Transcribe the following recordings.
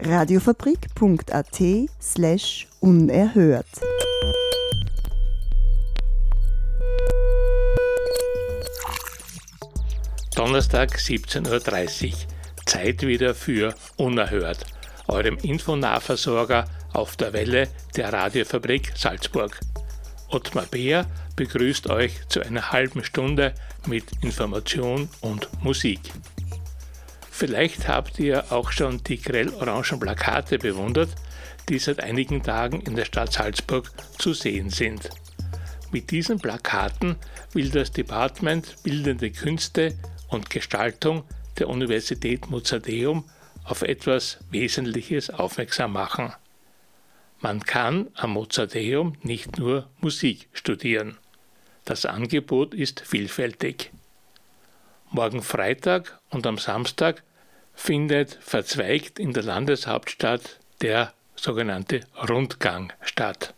Radiofabrik.at slash unerhört. Donnerstag 17.30 Uhr. Zeit wieder für Unerhört, eurem Infonahversorger auf der Welle der Radiofabrik Salzburg. Ottmar Beer begrüßt euch zu einer halben Stunde mit Information und Musik. Vielleicht habt ihr auch schon die grell-orangen Plakate bewundert, die seit einigen Tagen in der Stadt Salzburg zu sehen sind. Mit diesen Plakaten will das Department Bildende Künste und Gestaltung der Universität Mozarteum auf etwas Wesentliches aufmerksam machen. Man kann am Mozarteum nicht nur Musik studieren. Das Angebot ist vielfältig. Morgen Freitag und am Samstag findet verzweigt in der Landeshauptstadt der sogenannte Rundgang statt.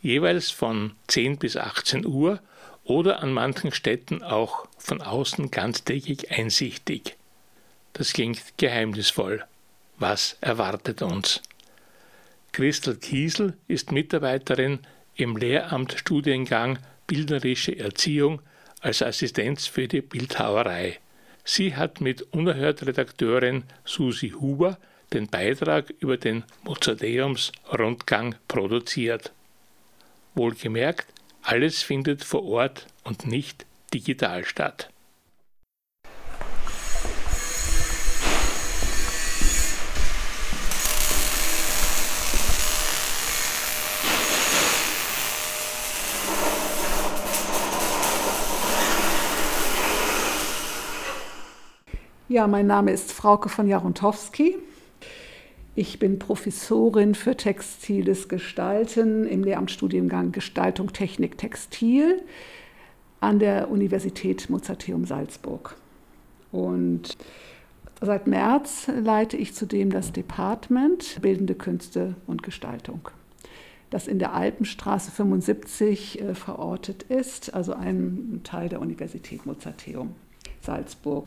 Jeweils von 10 bis 18 Uhr oder an manchen Städten auch von außen ganztägig einsichtig. Das klingt geheimnisvoll. Was erwartet uns? Christel Kiesel ist Mitarbeiterin im Lehramt Studiengang Bildnerische Erziehung als Assistenz für die Bildhauerei. Sie hat mit Unerhört-Redakteurin Susi Huber den Beitrag über den Mozarteums-Rundgang produziert. Wohlgemerkt, alles findet vor Ort und nicht digital statt. Ja, mein Name ist Frauke von Jarontowski. Ich bin Professorin für textiles Gestalten im Lehramtsstudiengang Gestaltung Technik Textil an der Universität Mozarteum Salzburg. Und seit März leite ich zudem das Department Bildende Künste und Gestaltung, das in der Alpenstraße 75 äh, verortet ist, also ein Teil der Universität Mozarteum Salzburg.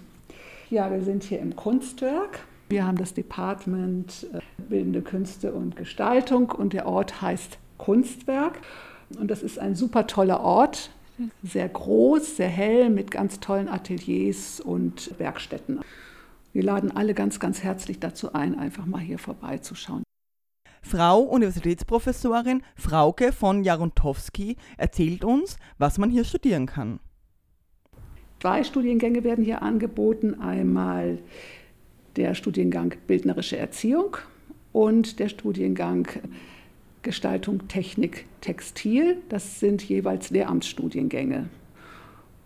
Ja, wir sind hier im Kunstwerk. Wir haben das Department äh, Bildende Künste und Gestaltung und der Ort heißt Kunstwerk. Und das ist ein super toller Ort, sehr groß, sehr hell, mit ganz tollen Ateliers und Werkstätten. Wir laden alle ganz, ganz herzlich dazu ein, einfach mal hier vorbeizuschauen. Frau Universitätsprofessorin Frauke von Jarontowski erzählt uns, was man hier studieren kann. Zwei Studiengänge werden hier angeboten. Einmal der Studiengang Bildnerische Erziehung und der Studiengang Gestaltung, Technik, Textil. Das sind jeweils Lehramtsstudiengänge.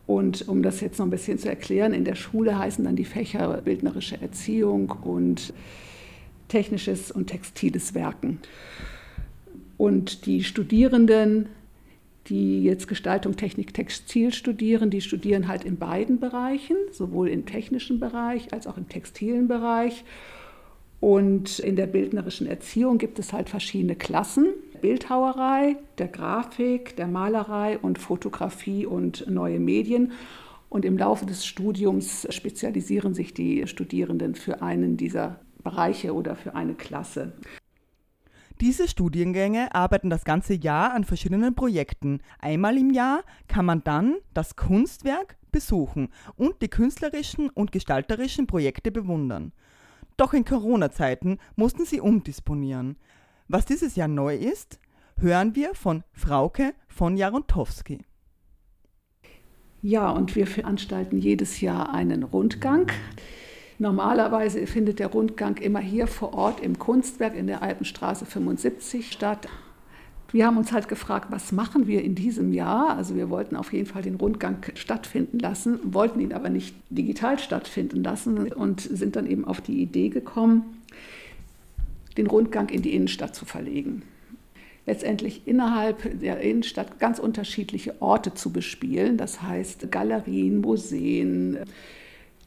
Und um das jetzt noch ein bisschen zu erklären, in der Schule heißen dann die Fächer Bildnerische Erziehung und Technisches und Textiles Werken. Und die Studierenden die jetzt Gestaltung, Technik, Textil studieren, die studieren halt in beiden Bereichen, sowohl im technischen Bereich als auch im textilen Bereich. Und in der bildnerischen Erziehung gibt es halt verschiedene Klassen. Bildhauerei, der Grafik, der Malerei und Fotografie und neue Medien. Und im Laufe des Studiums spezialisieren sich die Studierenden für einen dieser Bereiche oder für eine Klasse. Diese Studiengänge arbeiten das ganze Jahr an verschiedenen Projekten. Einmal im Jahr kann man dann das Kunstwerk besuchen und die künstlerischen und gestalterischen Projekte bewundern. Doch in Corona-Zeiten mussten sie umdisponieren. Was dieses Jahr neu ist, hören wir von Frauke von Jarontowski. Ja, und wir veranstalten jedes Jahr einen Rundgang. Normalerweise findet der Rundgang immer hier vor Ort im Kunstwerk in der Alpenstraße 75 statt. Wir haben uns halt gefragt, was machen wir in diesem Jahr? Also wir wollten auf jeden Fall den Rundgang stattfinden lassen, wollten ihn aber nicht digital stattfinden lassen und sind dann eben auf die Idee gekommen, den Rundgang in die Innenstadt zu verlegen. letztendlich innerhalb der Innenstadt ganz unterschiedliche Orte zu bespielen. Das heißt Galerien, Museen,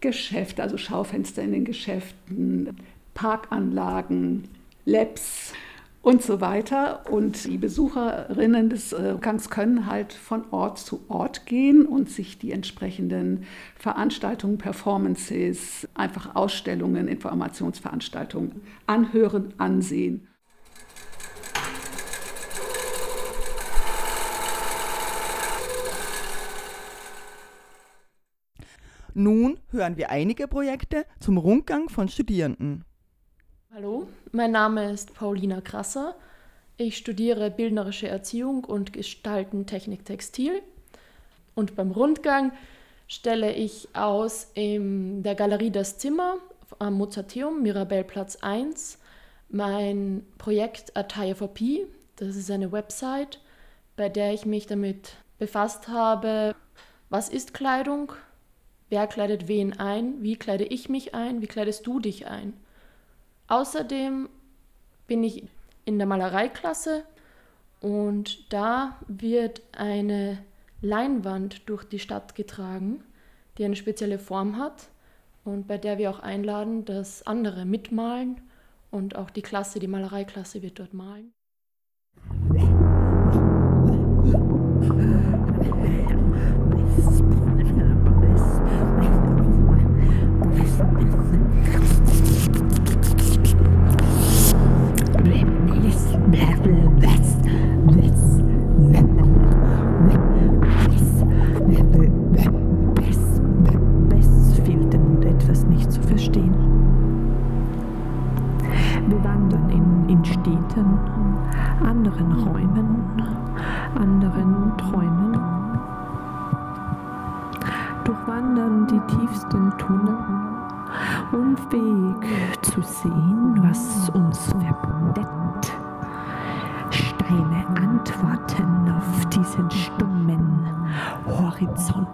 Geschäfte, also Schaufenster in den Geschäften, Parkanlagen, Labs und so weiter. Und die Besucherinnen des äh, Gangs können halt von Ort zu Ort gehen und sich die entsprechenden Veranstaltungen, Performances, einfach Ausstellungen, Informationsveranstaltungen anhören, ansehen. Nun hören wir einige Projekte zum Rundgang von Studierenden. Hallo, mein Name ist Paulina Krasser. Ich studiere bildnerische Erziehung und Gestalten Technik Textil. Und beim Rundgang stelle ich aus in der Galerie Das Zimmer am Mozarteum, Mirabellplatz 1, mein Projekt Attire for P. Das ist eine Website, bei der ich mich damit befasst habe, was ist Kleidung, Wer kleidet wen ein? Wie kleide ich mich ein? Wie kleidest du dich ein? Außerdem bin ich in der Malereiklasse und da wird eine Leinwand durch die Stadt getragen, die eine spezielle Form hat und bei der wir auch einladen, dass andere mitmalen und auch die Klasse, die Malereiklasse wird dort malen. Träumen träumen, durchwandern die tiefsten Tunnel, unfähig zu sehen, was uns verbindet. Steine antworten auf diesen stummen Horizont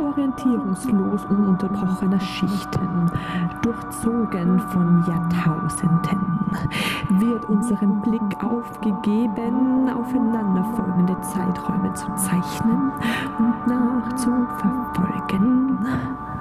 orientierungslos ununterbrochener Schichten, durchzogen von Jahrtausenden, wird unserem Blick aufgegeben, aufeinanderfolgende Zeiträume zu zeichnen und nachzuverfolgen.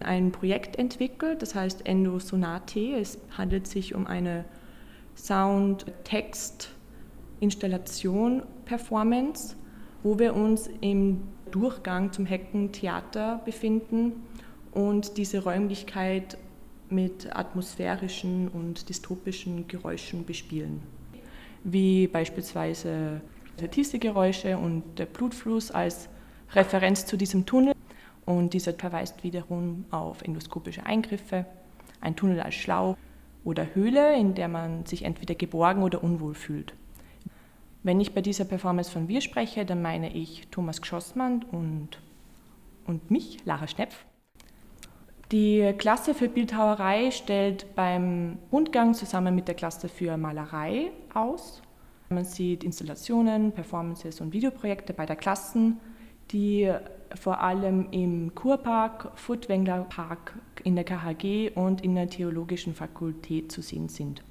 ein Projekt entwickelt, das heißt Endosonate. Es handelt sich um eine Sound-Text-Installation-Performance, wo wir uns im Durchgang zum Heckentheater befinden und diese Räumlichkeit mit atmosphärischen und dystopischen Geräuschen bespielen, wie beispielsweise tiefste Geräusche und der Blutfluss als Referenz zu diesem Tunnel. Und dieser verweist wiederum auf endoskopische Eingriffe, ein Tunnel als Schlauch oder Höhle, in der man sich entweder geborgen oder unwohl fühlt. Wenn ich bei dieser Performance von wir spreche, dann meine ich Thomas Geschossmann und, und mich, Lara Schnepf. Die Klasse für Bildhauerei stellt beim Rundgang zusammen mit der Klasse für Malerei aus. Man sieht Installationen, Performances und Videoprojekte beider Klassen, die vor allem im Kurpark, Furtwängler Park, in der KHG und in der Theologischen Fakultät zu sehen sind.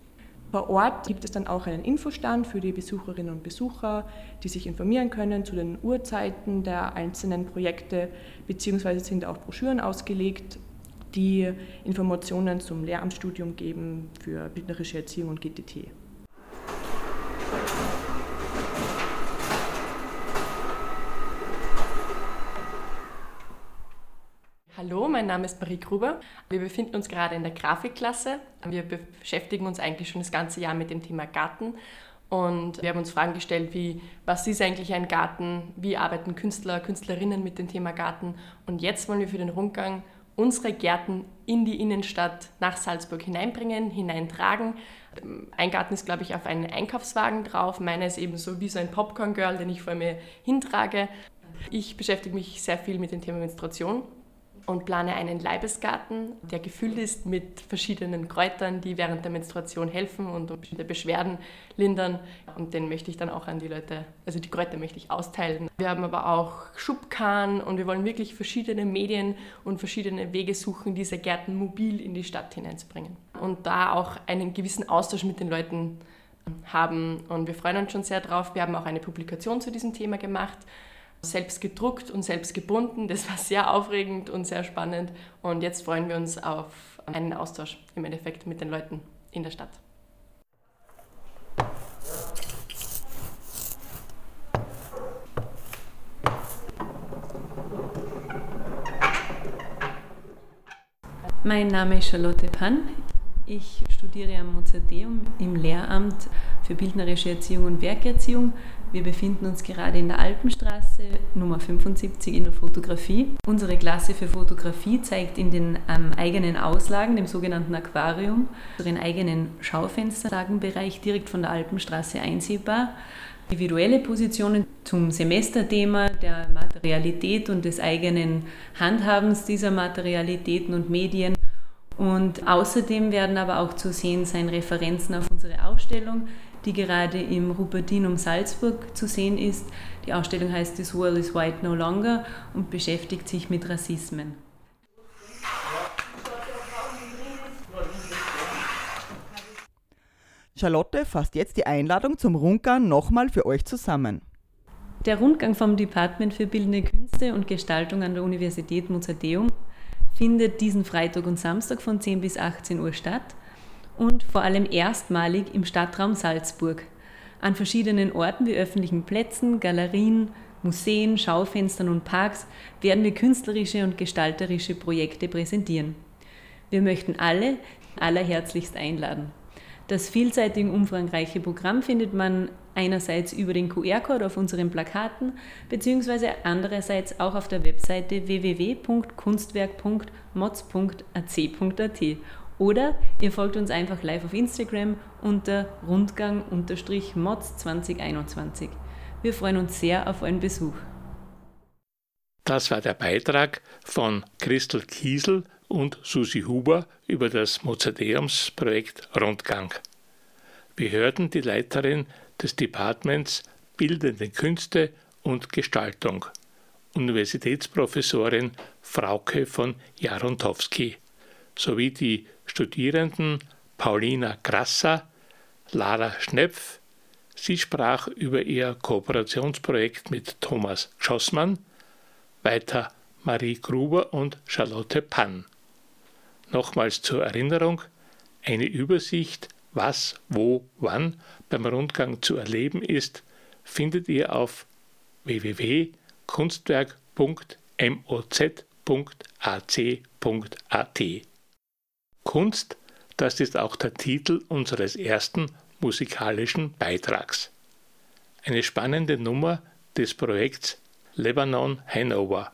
Vor Ort gibt es dann auch einen Infostand für die Besucherinnen und Besucher, die sich informieren können zu den Uhrzeiten der einzelnen Projekte, beziehungsweise sind auch Broschüren ausgelegt die Informationen zum Lehramtsstudium geben für bildnerische Erziehung und GTT. Hallo, mein Name ist Marie Gruber. Wir befinden uns gerade in der Grafikklasse. Wir beschäftigen uns eigentlich schon das ganze Jahr mit dem Thema Garten und wir haben uns Fragen gestellt, wie, was ist eigentlich ein Garten, wie arbeiten Künstler, Künstlerinnen mit dem Thema Garten. Und jetzt wollen wir für den Rundgang unsere Gärten in die Innenstadt nach Salzburg hineinbringen, hineintragen. Ein Garten ist, glaube ich, auf einen Einkaufswagen drauf. Meiner ist eben so wie so ein Popcorn-Girl, den ich vor mir hintrage. Ich beschäftige mich sehr viel mit dem Thema Menstruation und plane einen Leibesgarten, der gefüllt ist mit verschiedenen Kräutern, die während der Menstruation helfen und bestimmte Beschwerden lindern. Und den möchte ich dann auch an die Leute, also die Kräuter möchte ich austeilen. Wir haben aber auch Schubkarren und wir wollen wirklich verschiedene Medien und verschiedene Wege suchen, diese Gärten mobil in die Stadt hineinzubringen. Und da auch einen gewissen Austausch mit den Leuten haben. Und wir freuen uns schon sehr drauf. Wir haben auch eine Publikation zu diesem Thema gemacht selbst gedruckt und selbst gebunden. Das war sehr aufregend und sehr spannend. Und jetzt freuen wir uns auf einen Austausch im Endeffekt mit den Leuten in der Stadt. Mein Name ist Charlotte Pann. Ich studiere am Mozarteum im Lehramt für bildnerische Erziehung und Werkerziehung wir befinden uns gerade in der Alpenstraße Nummer 75 in der Fotografie. Unsere Klasse für Fotografie zeigt in den ähm, eigenen Auslagen, dem sogenannten Aquarium, unseren eigenen Schaufensterlagenbereich direkt von der Alpenstraße einsehbar. Individuelle Positionen zum Semesterthema der Materialität und des eigenen Handhabens dieser Materialitäten und Medien. Und außerdem werden aber auch zu sehen sein Referenzen auf unsere Ausstellung, die gerade im Rupertinum Salzburg zu sehen ist. Die Ausstellung heißt This World is White No Longer und beschäftigt sich mit Rassismen. Charlotte fasst jetzt die Einladung zum Rundgang nochmal für euch zusammen. Der Rundgang vom Department für Bildende Künste und Gestaltung an der Universität Mozarteum findet diesen Freitag und Samstag von 10 bis 18 Uhr statt und vor allem erstmalig im Stadtraum Salzburg. An verschiedenen Orten wie öffentlichen Plätzen, Galerien, Museen, Schaufenstern und Parks werden wir künstlerische und gestalterische Projekte präsentieren. Wir möchten alle allerherzlichst einladen. Das vielseitig umfangreiche Programm findet man einerseits über den QR-Code auf unseren Plakaten beziehungsweise andererseits auch auf der Webseite www.kunstwerk.moz.ac.at oder ihr folgt uns einfach live auf Instagram unter Rundgang-Mods 2021. Wir freuen uns sehr auf euren Besuch. Das war der Beitrag von Christel Kiesel und Susi Huber über das Mozarteumsprojekt Rundgang. Wir hörten die Leiterin des Departments Bildende Künste und Gestaltung, Universitätsprofessorin Frauke von Jarontowski, sowie die Studierenden Paulina Grasser, Lara Schnepf. Sie sprach über ihr Kooperationsprojekt mit Thomas Schossmann, weiter Marie Gruber und Charlotte Pann. Nochmals zur Erinnerung, eine Übersicht, was, wo, wann beim Rundgang zu erleben ist, findet ihr auf www.kunstwerk.moz.ac.at. Kunst, das ist auch der Titel unseres ersten musikalischen Beitrags. Eine spannende Nummer des Projekts Lebanon Hanover,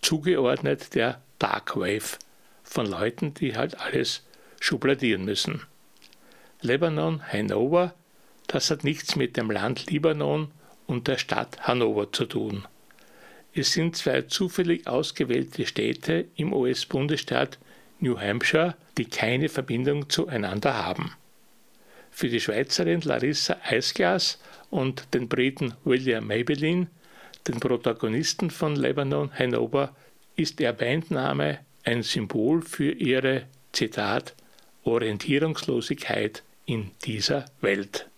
zugeordnet der Dark Wave, von Leuten, die halt alles schublaδιeren müssen. Lebanon Hanover, das hat nichts mit dem Land Libanon und der Stadt Hannover zu tun. Es sind zwei zufällig ausgewählte Städte im US-Bundesstaat New Hampshire, die keine Verbindung zueinander haben. Für die Schweizerin Larissa Eisglas und den Briten William Maybelline, den Protagonisten von Lebanon Hanover, ist der Bandname ein Symbol für ihre, Zitat, Orientierungslosigkeit in dieser Welt.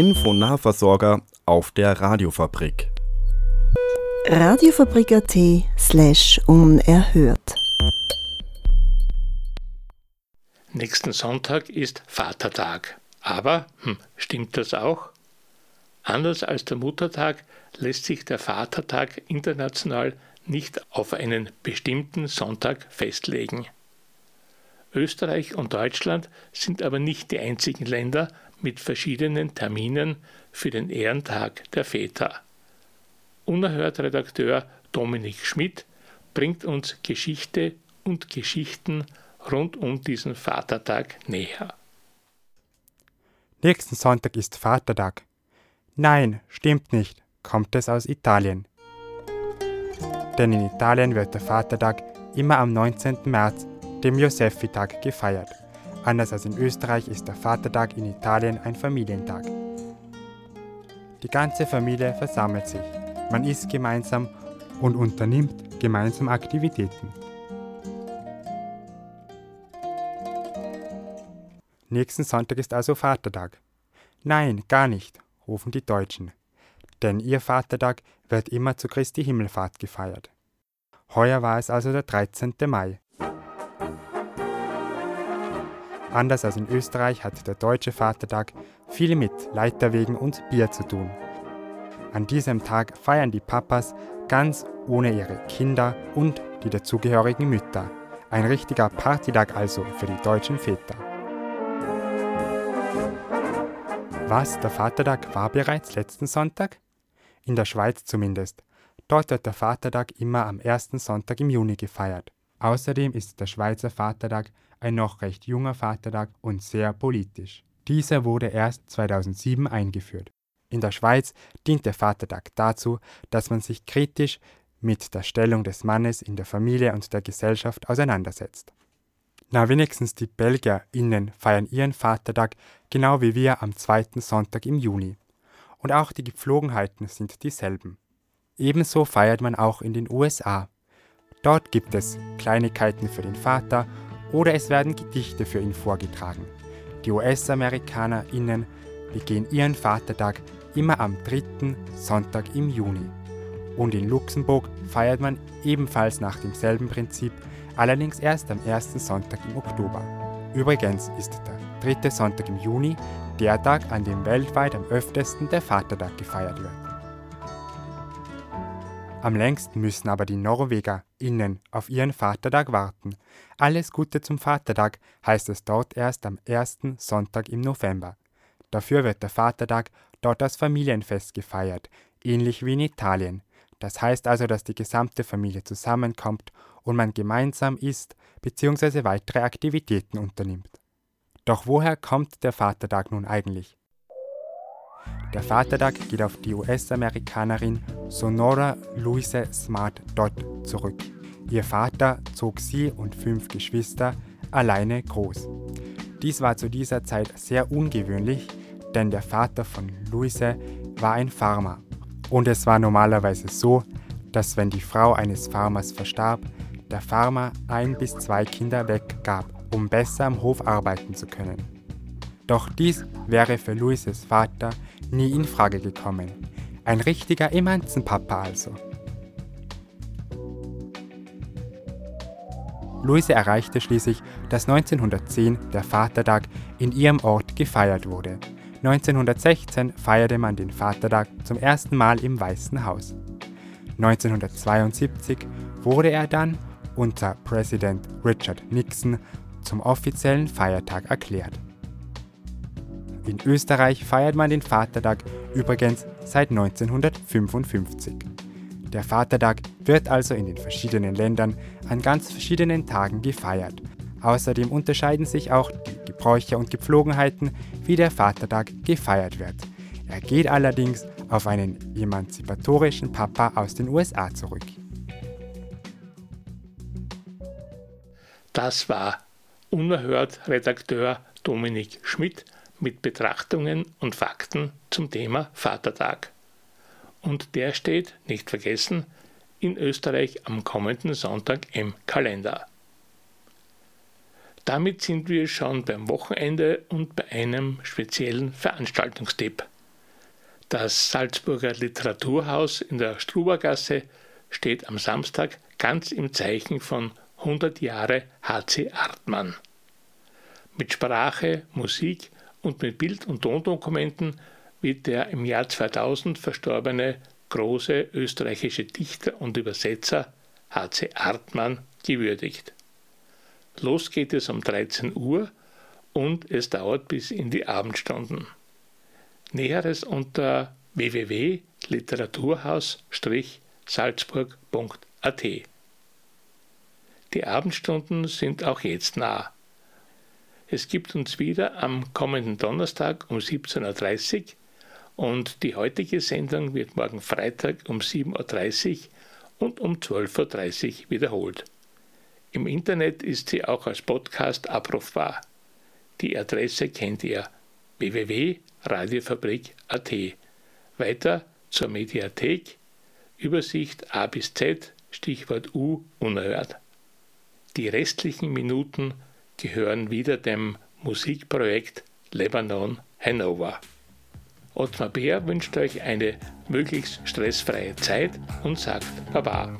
Infonahversorger auf der Radiofabrik. Radiofabrik.at slash unerhört. Nächsten Sonntag ist Vatertag. Aber, hm, stimmt das auch? Anders als der Muttertag lässt sich der Vatertag international nicht auf einen bestimmten Sonntag festlegen. Österreich und Deutschland sind aber nicht die einzigen Länder mit verschiedenen Terminen für den Ehrentag der Väter. Unerhört Redakteur Dominik Schmidt bringt uns Geschichte und Geschichten rund um diesen Vatertag näher. Nächsten Sonntag ist Vatertag. Nein, stimmt nicht, kommt es aus Italien. Denn in Italien wird der Vatertag immer am 19. März dem Josefi-Tag gefeiert. Anders als in Österreich ist der Vatertag in Italien ein Familientag. Die ganze Familie versammelt sich, man isst gemeinsam und unternimmt gemeinsam Aktivitäten. Nächsten Sonntag ist also Vatertag. Nein, gar nicht, rufen die Deutschen. Denn ihr Vatertag wird immer zu Christi Himmelfahrt gefeiert. Heuer war es also der 13. Mai. Anders als in Österreich hat der deutsche Vatertag viel mit Leiterwegen und Bier zu tun. An diesem Tag feiern die Papas ganz ohne ihre Kinder und die dazugehörigen Mütter. Ein richtiger Partytag also für die deutschen Väter. Was, der Vatertag war bereits letzten Sonntag? In der Schweiz zumindest. Dort wird der Vatertag immer am ersten Sonntag im Juni gefeiert. Außerdem ist der Schweizer Vatertag ein noch recht junger Vatertag und sehr politisch. Dieser wurde erst 2007 eingeführt. In der Schweiz dient der Vatertag dazu, dass man sich kritisch mit der Stellung des Mannes in der Familie und der Gesellschaft auseinandersetzt. Na, wenigstens die BelgierInnen feiern ihren Vatertag genau wie wir am zweiten Sonntag im Juni. Und auch die Gepflogenheiten sind dieselben. Ebenso feiert man auch in den USA. Dort gibt es Kleinigkeiten für den Vater oder es werden Gedichte für ihn vorgetragen. Die US-AmerikanerInnen begehen ihren Vatertag immer am dritten Sonntag im Juni. Und in Luxemburg feiert man ebenfalls nach demselben Prinzip, allerdings erst am ersten Sonntag im Oktober. Übrigens ist der dritte Sonntag im Juni der Tag, an dem weltweit am öftesten der Vatertag gefeiert wird. Am längsten müssen aber die NorwegerInnen auf ihren Vatertag warten. Alles Gute zum Vatertag heißt es dort erst am ersten Sonntag im November. Dafür wird der Vatertag dort als Familienfest gefeiert, ähnlich wie in Italien. Das heißt also, dass die gesamte Familie zusammenkommt und man gemeinsam isst bzw. weitere Aktivitäten unternimmt. Doch woher kommt der Vatertag nun eigentlich? Der Vatertag geht auf die US-Amerikanerin Sonora Louise Smart Dodd zurück. Ihr Vater zog sie und fünf Geschwister alleine groß. Dies war zu dieser Zeit sehr ungewöhnlich, denn der Vater von Louise war ein Farmer. Und es war normalerweise so, dass wenn die Frau eines Farmers verstarb, der Farmer ein bis zwei Kinder weggab, um besser am Hof arbeiten zu können. Doch dies wäre für Louises Vater nie in Frage gekommen. Ein richtiger Emanzenpapa also. Luise erreichte schließlich, dass 1910 der Vatertag in ihrem Ort gefeiert wurde. 1916 feierte man den Vatertag zum ersten Mal im Weißen Haus. 1972 wurde er dann unter Präsident Richard Nixon zum offiziellen Feiertag erklärt. In Österreich feiert man den Vatertag übrigens seit 1955. Der Vatertag wird also in den verschiedenen Ländern an ganz verschiedenen Tagen gefeiert. Außerdem unterscheiden sich auch die Gebräuche und Gepflogenheiten, wie der Vatertag gefeiert wird. Er geht allerdings auf einen emanzipatorischen Papa aus den USA zurück. Das war unerhört Redakteur Dominik Schmidt mit Betrachtungen und Fakten zum Thema Vatertag. Und der steht, nicht vergessen, in Österreich am kommenden Sonntag im Kalender. Damit sind wir schon beim Wochenende und bei einem speziellen Veranstaltungstipp. Das Salzburger Literaturhaus in der Strubergasse steht am Samstag ganz im Zeichen von 100 Jahre HC Artmann. Mit Sprache, Musik und mit Bild- und Tondokumenten wird der im Jahr 2000 verstorbene große österreichische Dichter und Übersetzer H.C. Artmann gewürdigt. Los geht es um 13 Uhr und es dauert bis in die Abendstunden. Näheres unter www.literaturhaus-salzburg.at. Die Abendstunden sind auch jetzt nah. Es gibt uns wieder am kommenden Donnerstag um 17.30 Uhr und die heutige Sendung wird morgen Freitag um 7.30 Uhr und um 12.30 Uhr wiederholt. Im Internet ist sie auch als Podcast abrufbar. Die Adresse kennt ihr www.radiofabrik.at. Weiter zur Mediathek, Übersicht A bis Z, Stichwort U unerhört. Die restlichen Minuten gehören wieder dem Musikprojekt Lebanon Hanover. Ottmar Bär wünscht euch eine möglichst stressfreie Zeit und sagt Baba.